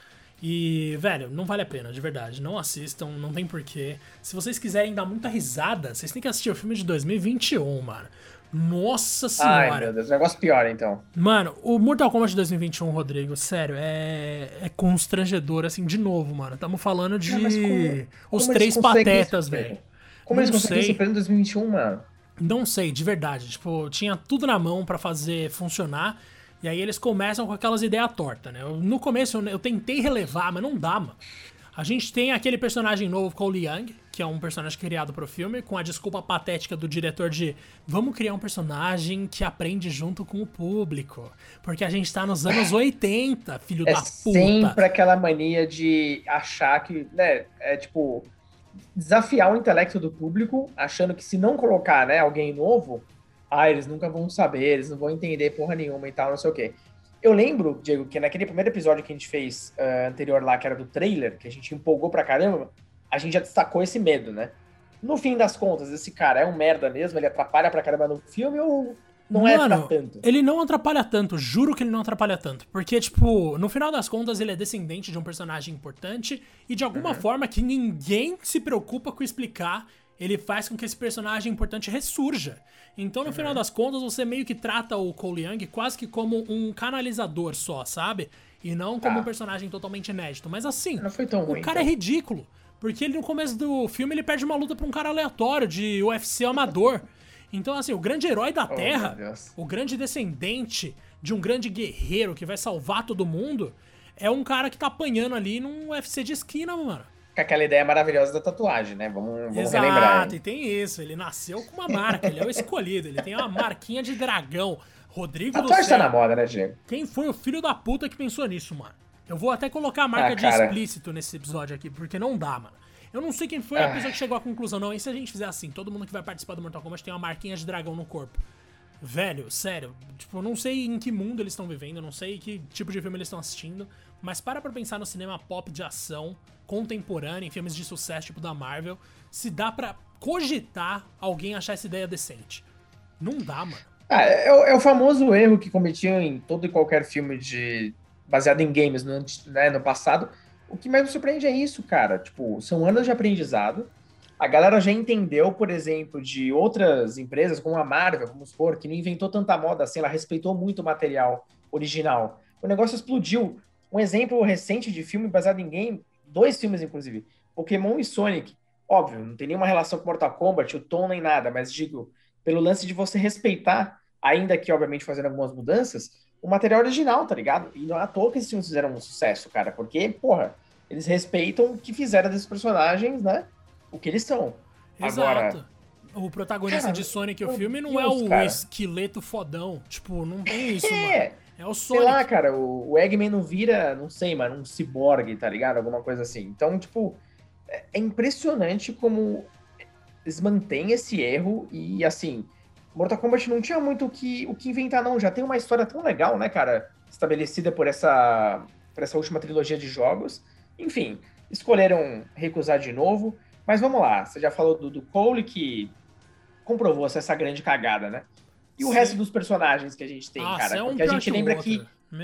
E, velho, não vale a pena, de verdade. Não assistam, não tem porquê. Se vocês quiserem dar muita risada, vocês têm que assistir o filme de 2021, mano. Nossa senhora. Ai, meu Deus, negócio pior, então. Mano, o Mortal Kombat 2021, Rodrigo, sério, é, é constrangedor, assim, de novo, mano. Tamo falando de não, como, os como três patetas, velho. Como não eles conseguem em 2021, mano? Não sei, de verdade. Tipo, tinha tudo na mão para fazer funcionar. E aí eles começam com aquelas ideias tortas, né? Eu, no começo eu, eu, tentei relevar, mas não dá, mano. A gente tem aquele personagem novo o Liang, que é um personagem criado pro filme, com a desculpa patética do diretor de vamos criar um personagem que aprende junto com o público. Porque a gente tá nos anos 80, filho é da puta. Sempre aquela mania de achar que, né, é tipo, desafiar o intelecto do público, achando que se não colocar, né, alguém novo, ah, eles nunca vão saber, eles não vão entender porra nenhuma e tal, não sei o quê. Eu lembro, Diego, que naquele primeiro episódio que a gente fez uh, anterior lá, que era do trailer, que a gente empolgou pra caramba, a gente já destacou esse medo, né? No fim das contas, esse cara é um merda mesmo, ele atrapalha pra caramba no filme ou não Mano, é pra tanto. Ele não atrapalha tanto, juro que ele não atrapalha tanto. Porque, tipo, no final das contas, ele é descendente de um personagem importante e de alguma uhum. forma que ninguém se preocupa com explicar, ele faz com que esse personagem importante ressurja. Então, no uhum. final das contas, você meio que trata o Cole Young quase que como um canalizador só, sabe? E não como tá. um personagem totalmente inédito. Mas assim, não foi tão ruim, o cara é então. é ridículo. Porque ele, no começo do filme, ele perde uma luta pra um cara aleatório de UFC amador. Então, assim, o grande herói da oh, Terra, o grande descendente de um grande guerreiro que vai salvar todo mundo, é um cara que tá apanhando ali num UFC de esquina, mano. Com aquela ideia maravilhosa da tatuagem, né? Vamos, vamos Exato, relembrar. e tem isso. Ele nasceu com uma marca, ele é o escolhido. Ele tem uma marquinha de dragão. Rodrigo Tatuagem do céu. tá na moda, né, Diego? Quem foi o filho da puta que pensou nisso, mano? Eu vou até colocar a marca ah, de explícito nesse episódio aqui, porque não dá, mano. Eu não sei quem foi a pessoa que chegou à conclusão, não. E se a gente fizer assim, todo mundo que vai participar do Mortal Kombat tem uma marquinha de dragão no corpo. Velho, sério, tipo, eu não sei em que mundo eles estão vivendo, eu não sei que tipo de filme eles estão assistindo, mas para pra pensar no cinema pop de ação, contemporâneo, em filmes de sucesso tipo da Marvel, se dá pra cogitar alguém achar essa ideia decente. Não dá, mano. Ah, é, é, o famoso erro que cometiam em todo e qualquer filme de baseado em games no, né, no passado, o que mais me surpreende é isso, cara. Tipo, são anos de aprendizado. A galera já entendeu, por exemplo, de outras empresas, como a Marvel, vamos supor, que não inventou tanta moda assim, ela respeitou muito o material original. O negócio explodiu. Um exemplo recente de filme baseado em game, dois filmes, inclusive, Pokémon e Sonic. Óbvio, não tem nenhuma relação com Mortal Kombat, o tom nem nada, mas digo, pelo lance de você respeitar, ainda que, obviamente, fazendo algumas mudanças, o material original, tá ligado? E não é à toa que esses filmes fizeram um sucesso, cara, porque, porra, eles respeitam o que fizeram desses personagens, né? O que eles são. Exato. Agora, o protagonista cara, de Sonic o filme não Deus, é o cara. esqueleto fodão. Tipo, não tem isso, é. mano. É o Sonic. Sei lá, cara, o, o Eggman não vira, não sei, mano, um ciborgue, tá ligado? Alguma coisa assim. Então, tipo, é, é impressionante como eles mantêm esse erro e, assim, Mortal Kombat não tinha muito o que, o que inventar, não. Já tem uma história tão legal, né, cara? Estabelecida por essa, por essa última trilogia de jogos. Enfim, escolheram recusar de novo. Mas vamos lá, você já falou do, do Cole, que comprovou essa grande cagada, né? E Sim. o resto dos personagens que a gente tem, ah, cara? É um porque a gente lembra que,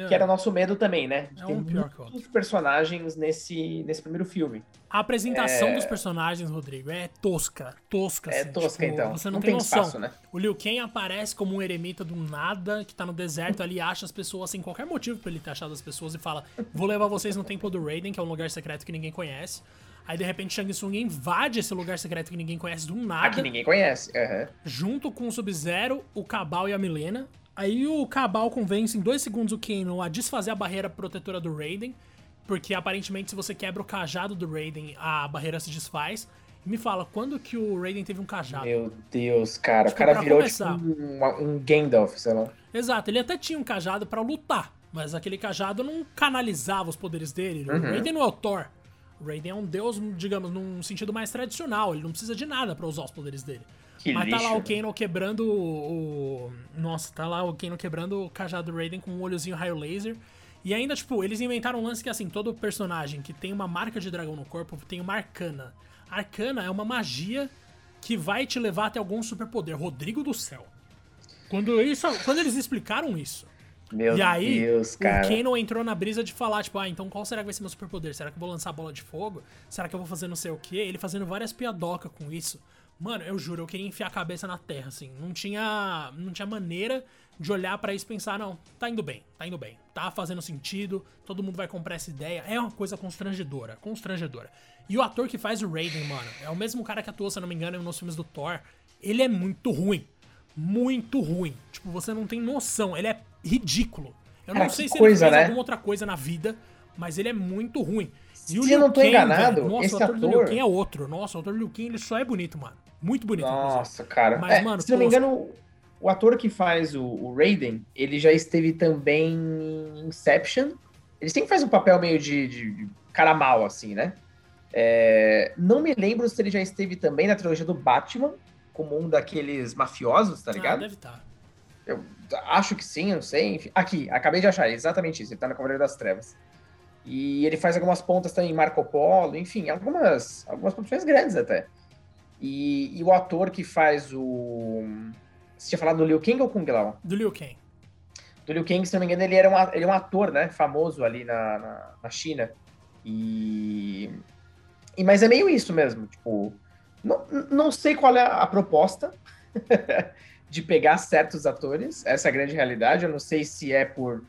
que era nosso medo também, né? É um pior muitos personagens nesse, nesse primeiro filme. A apresentação é... dos personagens, Rodrigo, é tosca. Tosca, É assim, tosca, tipo, então. Você não, não tem, tem noção. Espaço, né? O Liu Kang aparece como um eremita do nada, que tá no deserto ali, acha as pessoas sem qualquer motivo pra ele ter achado as pessoas e fala: Vou levar vocês no Templo do Raiden, que é um lugar secreto que ninguém conhece. Aí de repente Shang Tsung invade esse lugar secreto que ninguém conhece do nada. que ninguém conhece. Uhum. Junto com o Sub-Zero, o Cabal e a Milena. Aí o Cabal convence em dois segundos o Kano a desfazer a barreira protetora do Raiden. Porque aparentemente se você quebra o cajado do Raiden, a barreira se desfaz. E me fala, quando que o Raiden teve um cajado? Meu Deus, cara. Tipo, o cara virou começar, tipo um, um Gandalf, sei lá. Exato, ele até tinha um cajado para lutar. Mas aquele cajado não canalizava os poderes dele. Uhum. O Raiden não é o Thor. Raiden é um deus, digamos, num sentido mais tradicional. Ele não precisa de nada para usar os poderes dele. Que Mas lixo, tá lá o Kano quebrando o, Nossa, tá lá o Kano quebrando o cajado do Raiden com um olhozinho raio laser. E ainda, tipo, eles inventaram um lance que, assim, todo personagem que tem uma marca de dragão no corpo tem uma arcana. Arcana é uma magia que vai te levar até algum superpoder. Rodrigo do céu. Quando, isso, quando eles explicaram isso, meu e aí, Deus, cara. o Kano entrou na brisa de falar, tipo, ah, então qual será que vai ser meu superpoder? Será que eu vou lançar bola de fogo? Será que eu vou fazer não sei o quê? Ele fazendo várias piadocas com isso. Mano, eu juro, eu queria enfiar a cabeça na terra, assim. Não tinha, não tinha maneira de olhar para isso e pensar, não, tá indo bem, tá indo bem. Tá fazendo sentido, todo mundo vai comprar essa ideia. É uma coisa constrangedora, constrangedora. E o ator que faz o Raiden, mano, é o mesmo cara que atuou, se eu não me engano, nos filmes do Thor. Ele é muito ruim. Muito ruim. Tipo, você não tem noção. Ele é ridículo. Eu não sei se coisa, ele fez né? alguma outra coisa na vida, mas ele é muito ruim. E se eu não tô Kang, enganado, velho, nossa, esse o ator ator... do Liu Kang é outro. Nossa, o ator do Liu Kang ele só é bonito, mano. Muito bonito. Nossa, cara. Mas, é, mano, se não me engano, o ator que faz o, o, Raiden, ele já esteve também em Inception. Ele sempre faz um papel meio de, de, de cara mal, assim, né? É, não me lembro se ele já esteve também na trilogia do Batman, como um daqueles mafiosos, tá ligado? Ah, deve estar. Tá. Eu acho que sim, não sei. Enfim. Aqui, acabei de achar, exatamente isso. Ele tá no Cavaleiro das Trevas. E ele faz algumas pontas também em Marco Polo, enfim, algumas, algumas produções grandes até. E, e o ator que faz o Você tinha falado do Liu Kang ou Kung Lao? Do Liu Kang. Do Liu Kang, se não me engano, ele era um, ele é um ator, né? Famoso ali na, na, na China. E... e. Mas é meio isso mesmo. Tipo, não, não sei qual é a proposta de pegar certos atores. Essa é a grande realidade. Eu não sei se é por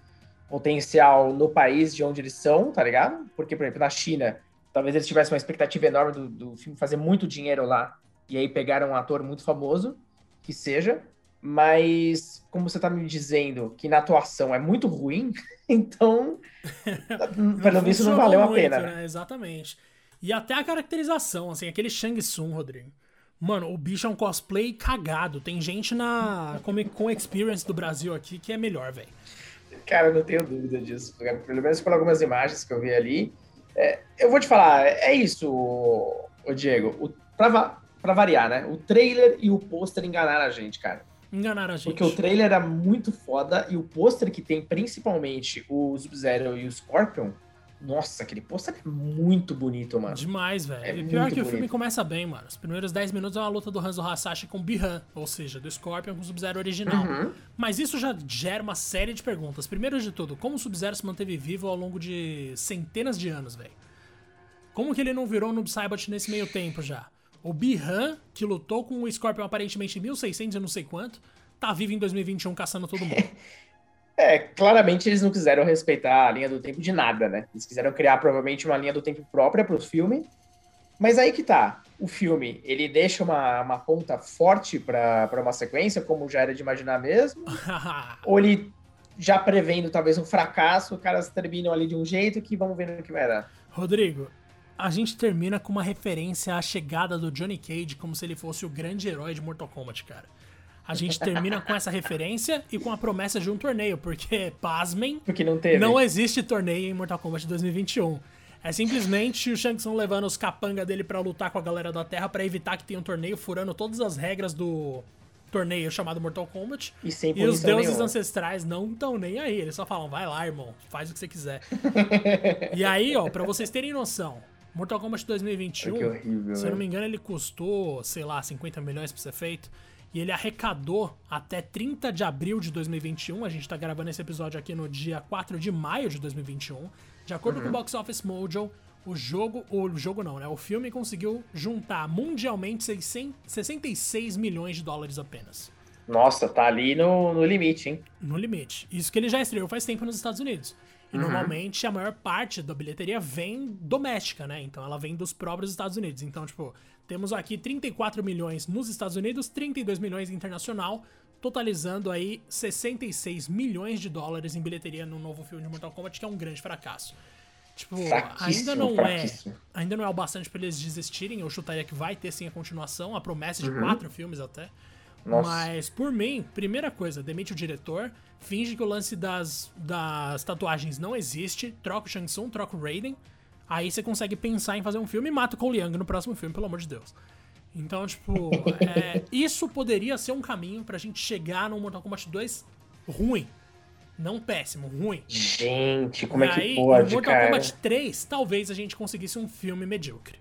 potencial no país de onde eles são, tá ligado? Porque, por exemplo, na China, talvez eles tivessem uma expectativa enorme do, do filme fazer muito dinheiro lá. E aí pegaram um ator muito famoso, que seja. Mas, como você tá me dizendo que na atuação é muito ruim, então, pelo visto, não valeu muito, a pena. Né? Exatamente. E até a caracterização, assim, aquele Shang Tsung, Rodrigo. Mano, o bicho é um cosplay cagado. Tem gente na Comic Con Experience do Brasil aqui que é melhor, velho. Cara, eu não tenho dúvida disso. Pelo menos por algumas imagens que eu vi ali. É, eu vou te falar, é isso, o, Diego. O, pra, pra variar, né? O trailer e o pôster enganaram a gente, cara. Enganaram a gente. Porque o trailer era muito foda e o pôster que tem principalmente o Sub-Zero e o Scorpion, nossa, aquele pôster é muito bonito, mano. Demais, velho. É e pior que bonito. o filme começa bem, mano. Os primeiros 10 minutos é uma luta do Hanzo Hasashi com Bihan, ou seja, do Scorpion com o Sub-Zero original. Uhum. Mas isso já gera uma série de perguntas. Primeiro de tudo, como o Sub-Zero se manteve vivo ao longo de centenas de anos, velho? Como que ele não virou Noob Saibot nesse meio tempo já? O Bihan, que lutou com o Scorpion aparentemente em 1600 e não sei quanto, tá vivo em 2021 caçando todo mundo. É, claramente eles não quiseram respeitar a linha do tempo de nada, né? Eles quiseram criar provavelmente uma linha do tempo própria para o filme. Mas aí que tá. O filme, ele deixa uma, uma ponta forte para uma sequência, como já era de imaginar mesmo? ou ele já prevendo talvez um fracasso, os caras terminam ali de um jeito que vamos ver no que vai dar. Rodrigo, a gente termina com uma referência à chegada do Johnny Cage como se ele fosse o grande herói de Mortal Kombat, cara a gente termina com essa referência e com a promessa de um torneio, porque, pasmem, porque não, teve. não existe torneio em Mortal Kombat 2021. É simplesmente o Shang Tsung levando os capanga dele para lutar com a galera da Terra para evitar que tenha um torneio, furando todas as regras do torneio chamado Mortal Kombat. E, sem e os deuses nenhuma. ancestrais não estão nem aí. Eles só falam, vai lá, irmão, faz o que você quiser. e aí, ó, pra vocês terem noção, Mortal Kombat 2021, é horrível, se eu não me engano, ele custou, sei lá, 50 milhões pra ser feito e ele arrecadou até 30 de abril de 2021. A gente tá gravando esse episódio aqui no dia 4 de maio de 2021. De acordo uhum. com o Box Office Mojo, o jogo, o jogo não, né? O filme conseguiu juntar mundialmente 600, 66 milhões de dólares apenas. Nossa, tá ali no, no limite, hein? No limite. Isso que ele já estreou faz tempo nos Estados Unidos. E uhum. normalmente a maior parte da bilheteria vem doméstica, né? Então ela vem dos próprios Estados Unidos. Então, tipo, temos aqui 34 milhões nos Estados Unidos, 32 milhões internacional, totalizando aí 66 milhões de dólares em bilheteria no novo filme de Mortal Kombat, que é um grande fracasso. Tipo, ainda não é, ainda não é o bastante para eles desistirem. Eu chutaria que vai ter sim a continuação, a promessa de uhum. quatro filmes até. Nossa. Mas, por mim, primeira coisa, demite o diretor, finge que o lance das, das tatuagens não existe, troca o Shang Tsung, troca o Raiden. Aí você consegue pensar em fazer um filme e mata o Cole Young no próximo filme, pelo amor de Deus. Então, tipo, é, isso poderia ser um caminho pra gente chegar no Mortal Kombat 2 ruim. Não péssimo, ruim. Gente, como e é que aí, pode, no Mortal cara? Kombat 3, talvez a gente conseguisse um filme medíocre.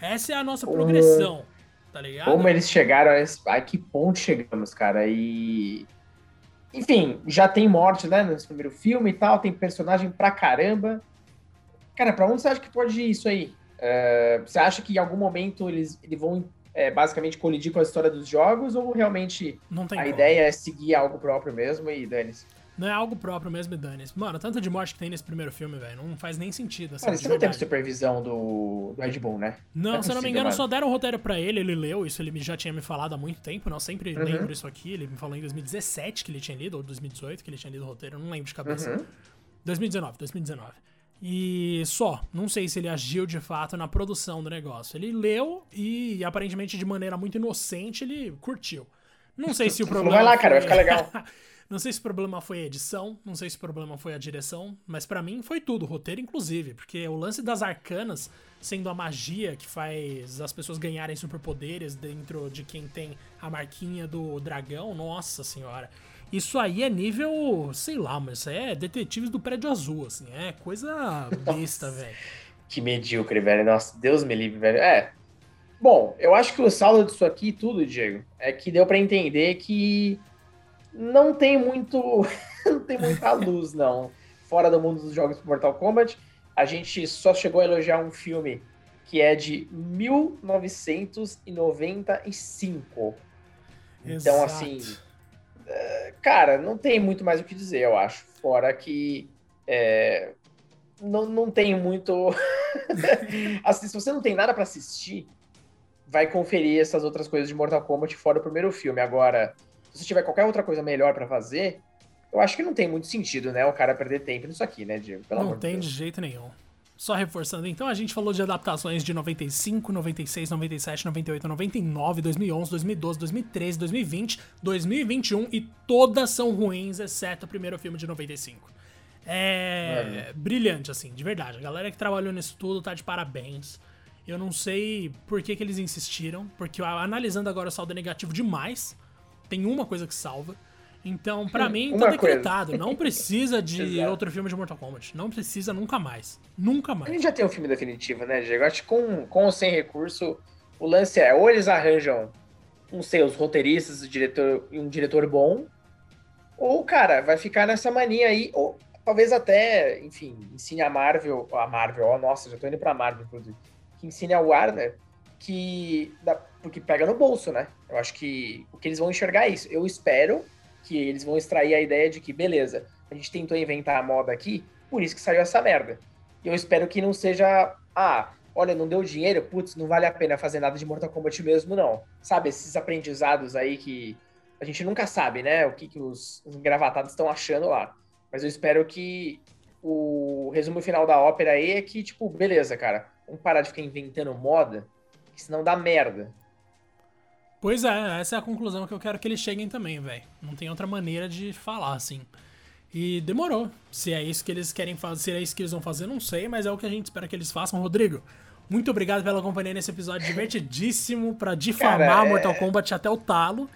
Essa é a nossa progressão, tá ligado? Como eles chegaram a, esse... a que ponto chegamos, cara? E... Enfim, já tem morte, né, nesse primeiro filme e tal, tem personagem pra caramba. Cara, para onde você acha que pode ir isso aí? Uh, você acha que em algum momento eles, eles vão é, basicamente colidir com a história dos jogos ou realmente a como. ideia é seguir algo próprio mesmo e dane-se? Não é algo próprio mesmo e. Mano, tanto de morte que tem nesse primeiro filme, velho, não faz nem sentido. Assim, Mas você não teve supervisão do, do Red Bull, né? Não, não se eu não me engano, mano. só deram o roteiro pra ele, ele leu, isso ele já tinha me falado há muito tempo, não sempre uhum. lembro isso aqui, ele me falou em 2017 que ele tinha lido, ou 2018 que ele tinha lido o roteiro, não lembro de cabeça. Uhum. 2019, 2019. E só, não sei se ele agiu de fato na produção do negócio. Ele leu e aparentemente de maneira muito inocente ele curtiu. Não sei se o problema. Vai lá, cara, vai ficar legal. não sei se o problema foi a edição, não sei se o problema foi a direção, mas para mim foi tudo, roteiro inclusive, porque o lance das arcanas sendo a magia que faz as pessoas ganharem superpoderes dentro de quem tem a marquinha do dragão, nossa senhora. Isso aí é nível, sei lá, mas isso é detetives do prédio azul, assim, é coisa besta, velho. Que medíocre, velho. Nossa, Deus me livre, velho. É. Bom, eu acho que o saldo disso aqui tudo, Diego, é que deu para entender que não tem muito. não tem muita luz, não. Fora do mundo dos jogos Mortal Kombat. A gente só chegou a elogiar um filme que é de 1995. Exato. Então, assim. Cara, não tem muito mais o que dizer, eu acho. Fora que. É, não, não tem muito. assim, se você não tem nada para assistir, vai conferir essas outras coisas de Mortal Kombat fora o primeiro filme. Agora, se você tiver qualquer outra coisa melhor para fazer, eu acho que não tem muito sentido, né? O cara perder tempo nisso aqui, né, Diego? Pelo não tem de, de jeito nenhum. Só reforçando, então a gente falou de adaptações de 95, 96, 97, 98, 99, 2011, 2012, 2013, 2020, 2021 e todas são ruins, exceto o primeiro filme de 95. É, é brilhante, assim, de verdade. A galera que trabalhou nisso tudo tá de parabéns. Eu não sei por que, que eles insistiram, porque analisando agora o saldo é negativo demais. Tem uma coisa que salva. Então, para mim, tá decretado. Não precisa de outro filme de Mortal Kombat. Não precisa nunca mais. Nunca mais. A gente já tem um filme definitivo, né, Diego? Acho que com, com ou sem recurso, o lance é ou eles arranjam, não sei, os roteiristas, o diretor, um diretor bom, ou, cara, vai ficar nessa mania aí, ou talvez até, enfim, ensine a Marvel, a Marvel, ó, nossa, já tô indo pra Marvel, inclusive que ensine a Warner que. Dá, porque pega no bolso, né? Eu acho que o que eles vão enxergar é isso. Eu espero que eles vão extrair a ideia de que, beleza, a gente tentou inventar a moda aqui, por isso que saiu essa merda. E eu espero que não seja, ah, olha, não deu dinheiro, putz, não vale a pena fazer nada de Mortal Kombat mesmo, não. Sabe, esses aprendizados aí que a gente nunca sabe, né, o que, que os, os engravatados estão achando lá. Mas eu espero que o resumo final da ópera aí é que, tipo, beleza, cara, Vamos parar de ficar inventando moda, que senão dá merda. Pois é, essa é a conclusão que eu quero que eles cheguem também, velho. Não tem outra maneira de falar, assim. E demorou. Se é isso que eles querem fazer, se é isso que eles vão fazer, não sei, mas é o que a gente espera que eles façam. Rodrigo, muito obrigado pela companhia nesse episódio divertidíssimo para difamar cara, é... Mortal Kombat até o talo.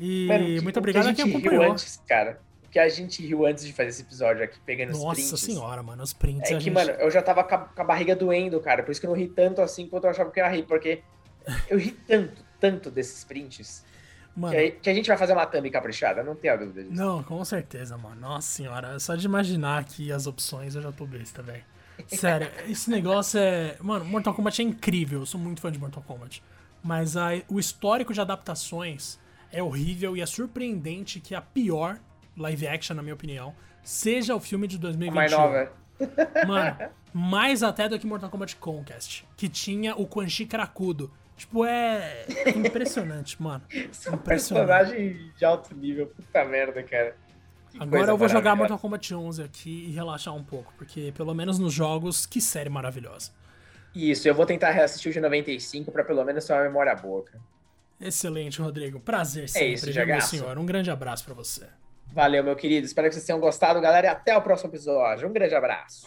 E Mano, muito obrigado a quem acompanhou. Antes, cara que a gente riu antes de fazer esse episódio aqui, pegando Nossa os prints. Nossa senhora, mano, os prints. É que, gente... mano, eu já tava com a, com a, barriga doendo, cara. Por isso que eu não ri tanto assim quanto eu achava que eu ia rir, porque eu ri tanto, tanto desses prints. Mano, que, a, que a gente vai fazer uma thumb caprichada, não tenho dúvida disso. Não, com certeza, mano. Nossa senhora, só de imaginar aqui as opções eu já tô besta, velho. Sério, esse negócio é. Mano, Mortal Kombat é incrível. Eu sou muito fã de Mortal Kombat. Mas a, o histórico de adaptações é horrível e é surpreendente que a pior live action, na minha opinião, seja o filme de 2021. Mais nova. Mano, mais até do que Mortal Kombat Conquest, que tinha o Quan Chi cracudo. Tipo, é impressionante, mano. Impressionante. personagem de alto nível, puta merda, cara. Que Agora eu vou jogar Mortal Kombat 11 aqui e relaxar um pouco, porque pelo menos nos jogos, que série maravilhosa. Isso, eu vou tentar reassistir o de 95 pra pelo menos ter uma memória boa, cara. Excelente, Rodrigo. Prazer é sempre, é isso, meu senhor. Um grande abraço para você. Valeu, meu querido. Espero que vocês tenham gostado, galera. E até o próximo episódio. Um grande abraço.